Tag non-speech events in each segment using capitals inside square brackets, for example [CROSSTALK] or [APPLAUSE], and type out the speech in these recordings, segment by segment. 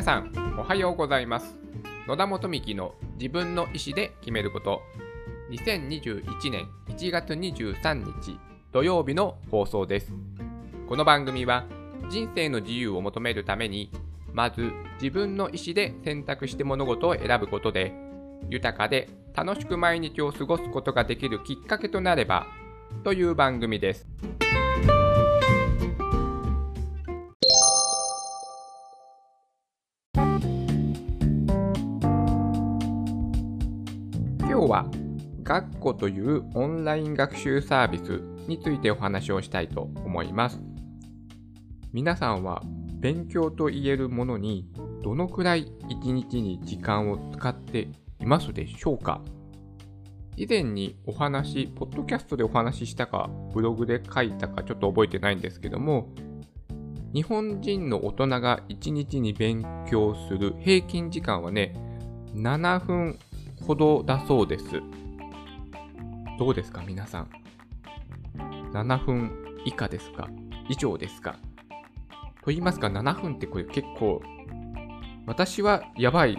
皆さん、おはようございます。野田元美希の自分の意思で決めること。2021年1月23日土曜日の放送です。この番組は人生の自由を求めるために、まず自分の意思で選択して物事を選ぶことで、豊かで楽しく毎日を過ごすことができるきっかけとなれば、という番組です。学校というオンライン学習サービスについてお話をしたいと思います。皆さんは勉強と言えるものにどのくらい一日に時間を使っていますでしょうか？以前にお話、ポッドキャストでお話ししたか、ブログで書いたかちょっと覚えてないんですけども、日本人の大人が1日に勉強する平均時間はね、7分ほどだそうです。どうですか、皆さん。7分以下ですか？以上ですか？と言いますか、7分ってこれ結構、私はやばい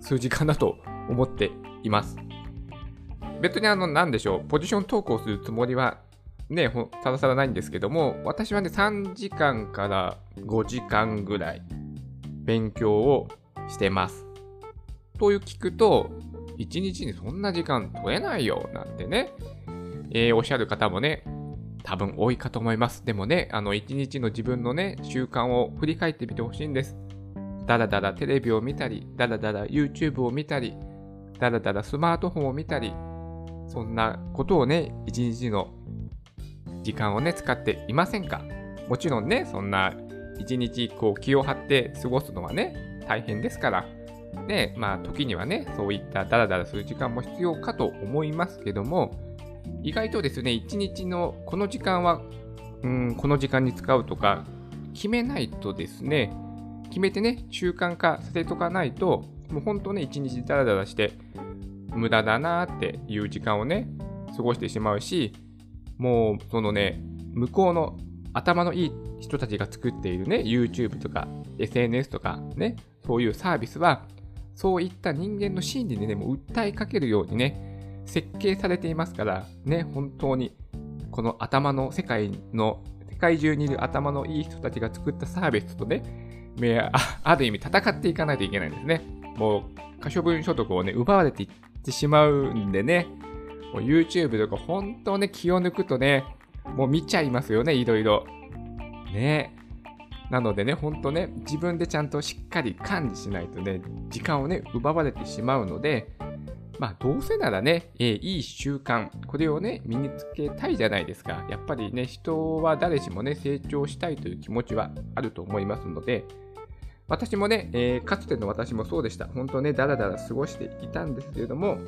数字かなと思っています。別にあの、なんでしょう、ポジション投稿するつもりはね、さらさらないんですけども、私はね、3時間から5時間ぐらい勉強をしてます。という聞くと、1日にそんな時間取れないよ、なんてね、えーおっしゃる方もね、多分多いかと思います。でもね、あの、1日の自分のね、習慣を振り返ってみてほしいんです。だらだらテレビを見たり、だらだら YouTube を見たり、だらだらスマートフォンを見たり、そんなことをね、1日の時間をね、使っていませんか？もちろんね、そんな1日こう気を張って過ごすのはね、大変ですから、ね、まあ時にはね、そういったダラダラする時間も必要かと思いますけども、意外とですね、1日のこの時間は、うん、この時間に使うとか、決めないとですね、決めてね、習慣化させとかないと、もう本当ね、1日ダラダラして、無駄だなっていう時間をね、過ごしてしまうし、もうそのね、向こうの頭のいい人たちが作っているね、YouTube とか SNS とかね、そういうサービスは、そういった人間の心理にね、もう訴えかけるようにね、設計されていますから、ね、本当に、この頭の世界の、世界中にいる頭のいい人たちが作ったサービスとね、ある意味戦っていかないといけないんですね。もう、可処分所得をね、奪われていってしまうんでね、YouTube とか本当ね、気を抜くとね、もう見ちゃいますよね、いろいろ。ねなのでね、ほんとね、自分でちゃんとしっかり管理しないとね、時間をね、奪われてしまうので、まあ、どうせならね、えーいい習慣、これをね、身につけたいじゃないですか。やっぱりね、人は誰しもね、成長したいという気持ちはあると思いますので、私もね、えーかつての私もそうでした。本当ね、だらだら過ごしていたんですけれども、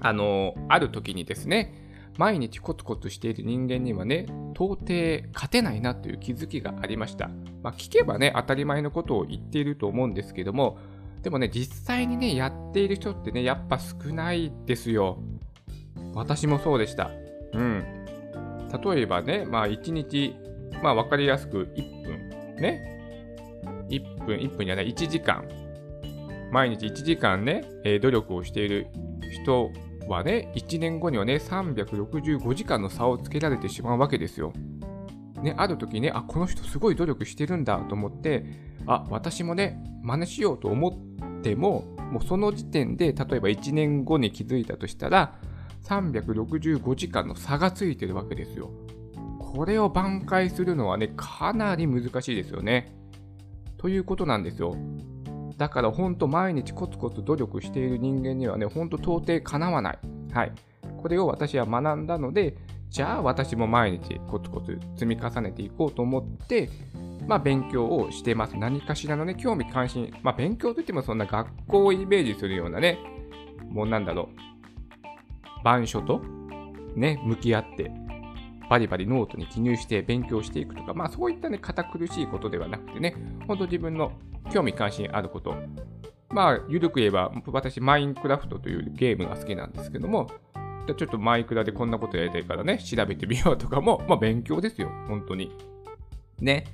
あのある時にですね、毎日コツコツしている人間にはね、到底勝てないなという気づきがありました。まあ、聞けばね、当たり前のことを言っていると思うんですけども、でもね、実際にね、やっている人ってね、やっぱ少ないですよ。私もそうでした。うん。例えばね、まあ1日、まあ分かりやすく1分、ね。1分、1分じゃない、1時間。毎日1時間ね、えー努力をしている人はね、1年後にはね、365時間の差をつけられてしまうわけですよ。ね、ある時ね、あ、この人すごい努力してるんだと思って、あ、私もね、真似しようと思っても、もうその時点で、例えば1年後に気づいたとしたら、365時間の差がついてるわけですよ。これを挽回するのはね、かなり難しいですよね。ということなんですよ。だから本当毎日コツコツ努力している人間にはね、本当到底かなわない。はい。これを私は学んだので、じゃあ私も毎日コツコツ積み重ねていこうと思って、まあ勉強をしてます。何かしらのね、興味関心。まあ勉強といってもそんな学校をイメージするようなね、もうなんだろう。板書とね、向き合って、バリバリノートに記入して勉強していくとか、まあそういったね、堅苦しいことではなくてね、本当自分の興味関心あること。まあ、ゆるく言えば、私、マインクラフトというゲームが好きなんですけども、ちょっとマイクラでこんなことやりたいからね、調べてみようとかも、まあ勉強ですよ、本当に。ね。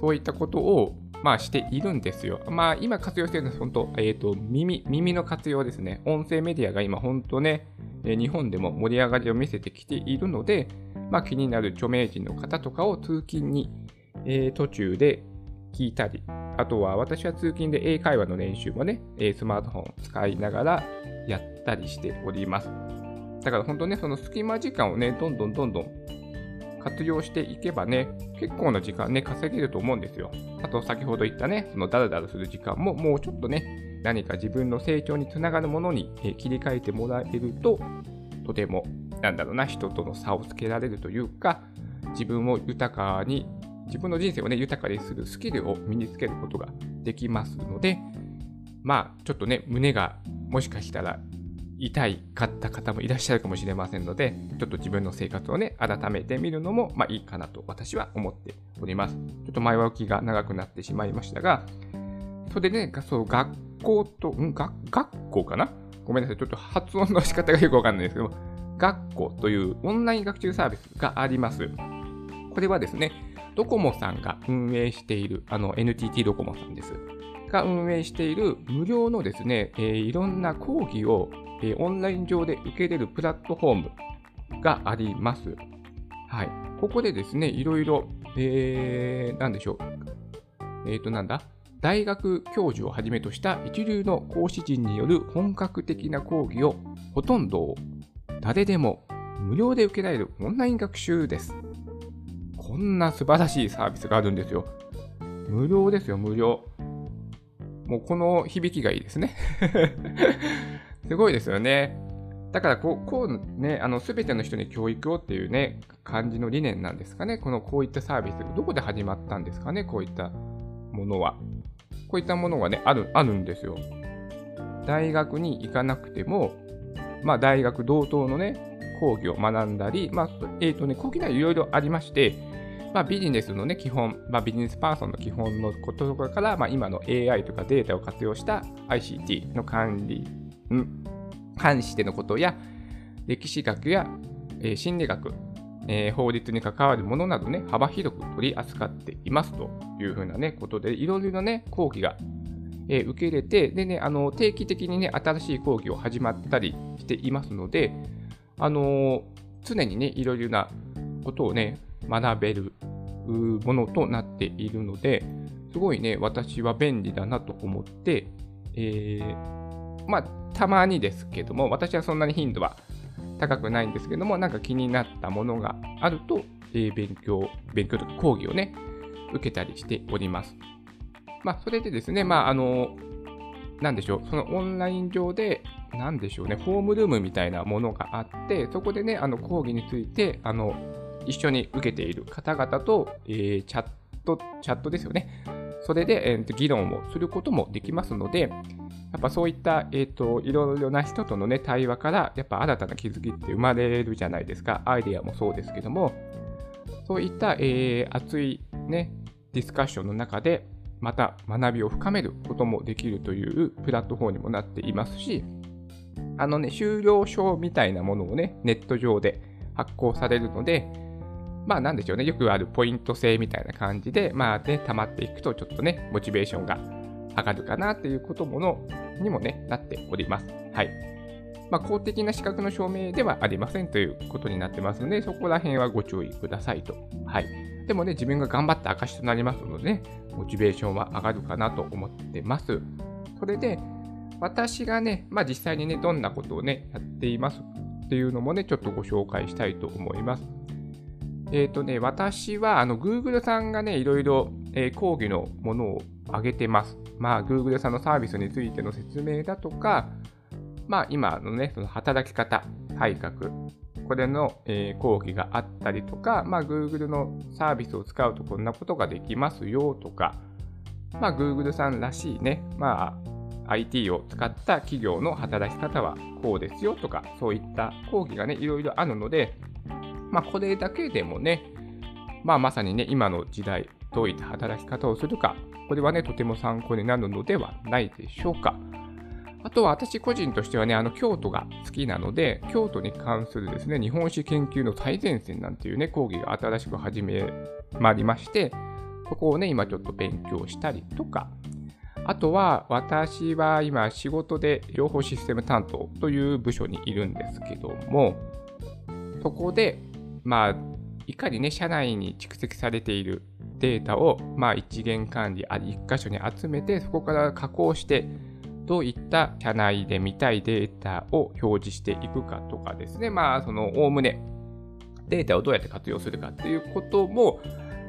そういったことをまあ、しているんですよ。まあ、今活用しているのは本当、えっ、ー、と、耳、耳の活用ですね。音声メディアが今本当ね、日本でも盛り上がりを見せてきているので、まあ、気になる著名人の方とかを通勤に、えー、途中で聞いたり、あとは私は通勤で英会話の練習もね、スマートフォンを使いながらやったりしております。だから本当ね、その隙間時間をね、どんどんどんどん活用していけばね、結構な時間ね、稼げると思うんですよ。あと先ほど言ったね、そのダラダラする時間ももうちょっとね、何か自分の成長につながるものに切り替えてもらえると、とても、なんだろうな、人との差をつけられるというか、自分を豊かに自分の人生をね、豊かにするスキルを身につけることができますので、まあ、ちょっとね、胸がもしかしたら痛いかった方もいらっしゃるかもしれませんので、ちょっと自分の生活をね、改めてみるのも、まあいいかなと私は思っております。ちょっと前置きが長くなってしまいましたが、それでね、そう学校と、ん？学学校かな？ごめんなさい、ちょっと発音の仕方がよくわかんないですけど学校というオンライン学習サービスがあります。これはですね、ドコモさんが運営している、あの NTT ドコモさんです。が運営している無料のですね、えー、いろんな講義を、えー、オンライン上で受けれるプラットフォームがあります。はい。ここでですね、いろいろ、えー、なんでしょう。えっ、ー、と、なんだ？大学教授をはじめとした一流の講師陣による本格的な講義をほとんど誰でも無料で受けられるオンライン学習です。こんな素晴らしいサービスがあるんですよ。無料ですよ、無料。もうこの響きがいいですね。すごいですよね。だからこう、こうね、あの、すべての人に教育をっていうね、感じの理念なんですかね。この、こういったサービス、どこで始まったんですかね、こういったものは。こういったものがね、ある、あるんですよ。大学に行かなくても、まあ、大学同等のね、講義を学んだり、まあ、えっ、ー、とね、講義内いろいろありまして、まあ、ビジネスのね、基本、まあ、ビジネスパーソンの基本のことから、まあ、今の AI とかデータを活用した ICT の管理、うん、関してのことや、歴史学や、えー、心理学、えー、法律に関わるものなどね、幅広く取り扱っていますというふうなね、ことで、いろいろなね、講義が、えー、受け入れて、でね、あの、定期的にね、新しい講義を始まったりしていますので、あの常にね、いろいろなことをね、学べるものとなっているので、すごいね、私は便利だなと思って、えー、まあ、たまにですけども、私はそんなに頻度は高くないんですけども、なんか気になったものがあると、えー、勉強、勉強とか講義をね、受けたりしております。まあ、それでですね、まあ、あの、なんでしょう、そのオンライン上で、なんでしょうね、ホームルームみたいなものがあって、そこでね、あの講義について、あの、一緒に受けている方々と、えー、チャット、チャットですよね。それで、えー、議論をすることもできますので、やっぱそういった、え、ー、と、いろいろな人とのね、対話から、やっぱ新たな気づきって生まれるじゃないですか。アイデアもそうですけども、そういった、えー、熱いね、ディスカッションの中で、また学びを深めることもできるというプラットフォームにもなっていますし、あのね、終了証みたいなものをね、ネット上で発行されるので、まあなんでしょうね、よくあるポイント制みたいな感じで、まあね、溜まっていくとちょっとね、モチベーションが上がるかなっていうことものにもね、なっております。はい。まあ、公的な資格の証明ではありませんということになってますので、そこら辺はご注意くださいと。はい。でもね、自分が頑張った証となりますのでね、モチベーションは上がるかなと思ってます。それで、私がね、まあ実際にね、どんなことをね、やっていますっていうのもね、ちょっとご紹介したいと思います。えっ、ー、とね、私は、あの、Google さんがね、いろいろ、えー、講義のものを上げてます。まあ、Google さんのサービスについての説明だとか、まあ、今のね、その働き方改革、これの、えー、講義があったりとか、まあ、Google のサービスを使うとこんなことができますよとか、まあ、Google さんらしいね、まあ、IT を使った企業の働き方はこうですよとか、そういった講義がね、いろいろあるので、まあ、これだけでもね、まあ、まさにね、今の時代、どういった働き方をするか、これはね、とても参考になるのではないでしょうか。あとは私個人としてはね、あの京都が好きなので、京都に関するですね、日本史研究の最前線なんていうね、講義が新しく始めまりまして、そこをね、今ちょっと勉強したりとか、あとは私は今仕事で情報システム担当という部署にいるんですけども、そこで、まあ、いかにね、社内に蓄積されているデータを、まあ、一元管理あ、一箇所に集めて、そこから加工して、どういった社内で見たいデータを表示していくかとかですね、まあ、その、おおむね、データをどうやって活用するかっていうことも、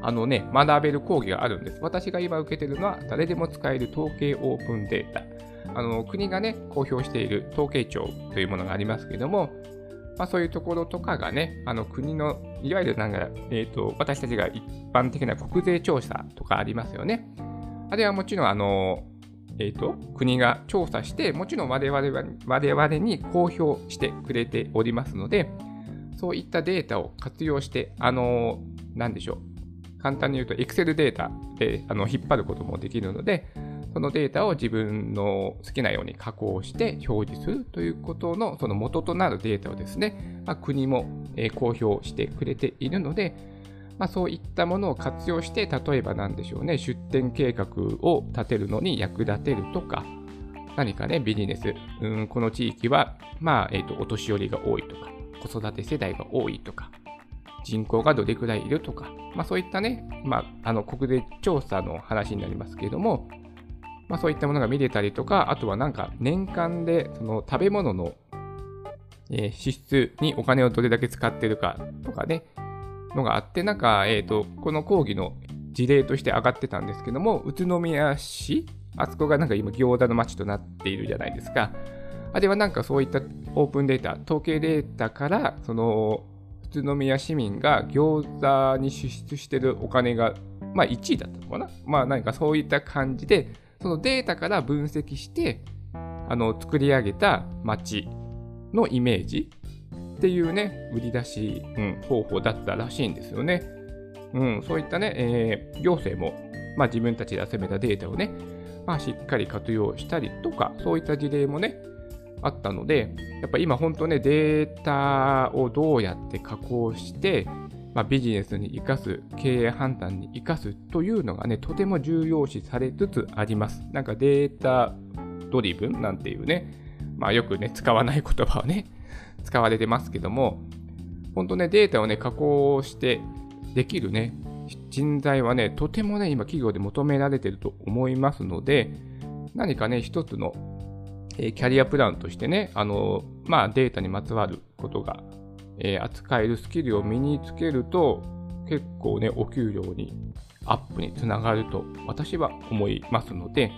あのね、学べる講義があるんです。私が今受けてるのは、誰でも使える統計オープンデータ。あの国がね、公表している統計庁というものがありますけれども、まあ、そういうところとかがね、あの国の、いわゆるなんか、えーと、私たちが一般的な国税調査とかありますよね。あれはもちろん、あの、えーと、国が調査して、もちろん我々我々に公表してくれておりますので、そういったデータを活用して、あの、なんでしょう、簡単に言うと Excel データであの引っ張ることもできるので、そのデータを自分の好きなように加工して表示するということのその元となるデータをですね、まあ、国も公表してくれているので、まあ、そういったものを活用して、例えば何でしょうね、出店計画を立てるのに役立てるとか、何かね、ビジネス、うん、この地域は、まあ、えっ、ー、と、お年寄りが多いとか、子育て世代が多いとか、人口がどれくらいいるとか、まあ、そういったね、まあ、あの国税調査の話になりますけれども、まあ、そういったものが見れたりとか、あとはなんか年間でその食べ物の、え、支出にお金をどれだけ使ってるかとかね、のがあって、なんか、えっ、と、この講義の事例として上がってたんですけども、宇都宮市、あそこがなんか今餃子の街となっているじゃないですか。あれはなんかそういったオープンデータ、統計データから、その宇都宮市民が餃子に支出してるお金が、まあ、1位だったのかなまあ何かそういった感じで、そのデータから分析して、あの、作り上げた街のイメージっていうね、売り出し、うん、方法だったらしいんですよね。うん、そういったね、えー、行政も、まあ自分たちで集めたデータをね、まあしっかり活用したりとか、そういった事例もね、あったので、やっぱ今本当ね、データをどうやって加工して、まあ、ビジネスに生かす、経営判断に生かすというのがね、とても重要視されつつあります。なんかデータドリブンなんていうね、まあよくね、使わない言葉をね、[LAUGHS] 使われてますけども、本当ね、データをね、加工してできるね、人材はね、とてもね、今企業で求められてると思いますので、何かね、一つのキャリアプランとしてね、あのまあ、データにまつわることが、えー、扱えるスキルを身につけると、結構ね、お給料にアップにつながると私は思いますので、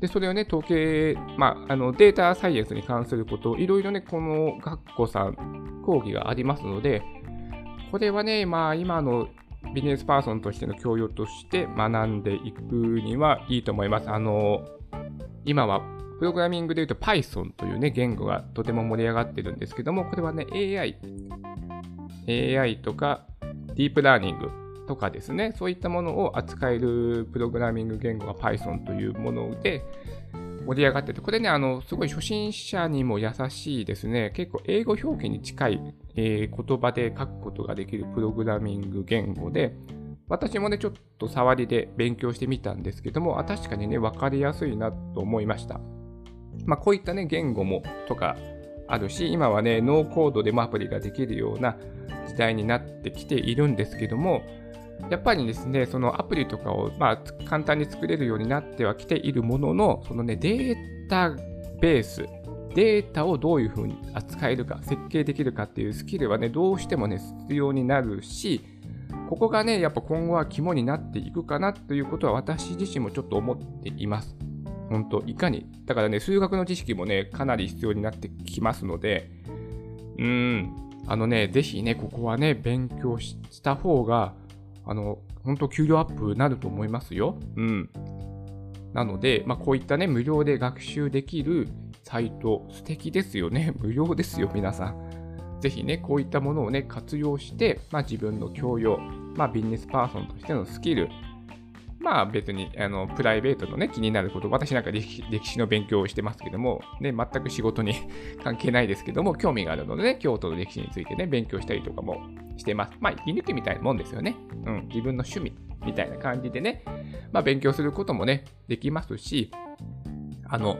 でそれをね、統計、まあ、あのデータサイエンスに関することをいろいろね、この学校さん、講義がありますので、これはね、まあ、今のビジネスパーソンとしての教養として学んでいくにはいいと思います。あの、今はプログラミングで言うと Python というね、言語がとても盛り上がってるんですけども、これはね、AI、AI とかディープラーニングとかですね、そういったものを扱えるプログラミング言語が Python というもので盛り上がってて、これね、あの、すごい初心者にも優しいですね、結構英語表記に近い、えー、言葉で書くことができるプログラミング言語で、私もね、ちょっと触りで勉強してみたんですけども、あ確かにね、わかりやすいなと思いました。まあ、こういったね、言語もとかあるし、今はね、ノーコードでもアプリができるような時代になってきているんですけども、やっぱりですね、そのアプリとかを、まあ、簡単に作れるようになってはきているものの、そのね、データベース、データをどういうふうに扱えるか、設計できるかっていうスキルはね、どうしてもね、必要になるし、ここがね、やっぱ今後は肝になっていくかなということは私自身もちょっと思っています。本当いかに。だからね、数学の知識もね、かなり必要になってきますので、うん、あのね、ぜひね、ここはね、勉強した方が、あの、本当給料アップになると思いますよ。うん。なので、まあ、こういったね、無料で学習できるサイト、素敵ですよね。[LAUGHS] 無料ですよ、皆さん。ぜひね、こういったものをね、活用して、まあ、自分の教養、まあ、ビジネスパーソンとしてのスキル、まあ別にあのプライベートのね気になること、私なんか歴史の勉強をしてますけども、ね、全く仕事に [LAUGHS] 関係ないですけども、興味があるのでね、京都の歴史についてね、勉強したりとかもしてます。まあ、息抜きみたいなもんですよね。うん、自分の趣味みたいな感じでね、まあ、勉強することもね、できますし、あの、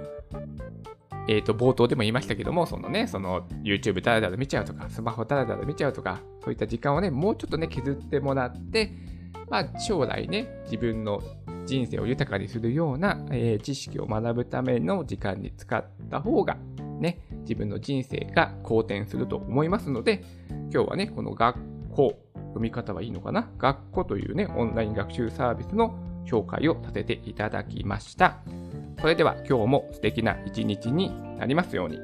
えっ、ー、と、冒頭でも言いましたけども、そのね、その YouTube ダラダラ見ちゃうとか、スマホダラダラ見ちゃうとか、そういった時間をね、もうちょっとね、削ってもらって、まあ、将来ね、自分の人生を豊かにするような、えー、知識を学ぶための時間に使った方が、ね、自分の人生が好転すると思いますので、今日はね、この学校、読み方はいいのかな？学校というね、オンライン学習サービスの紹介をさせていただきました。それでは今日も素敵な一日になりますように。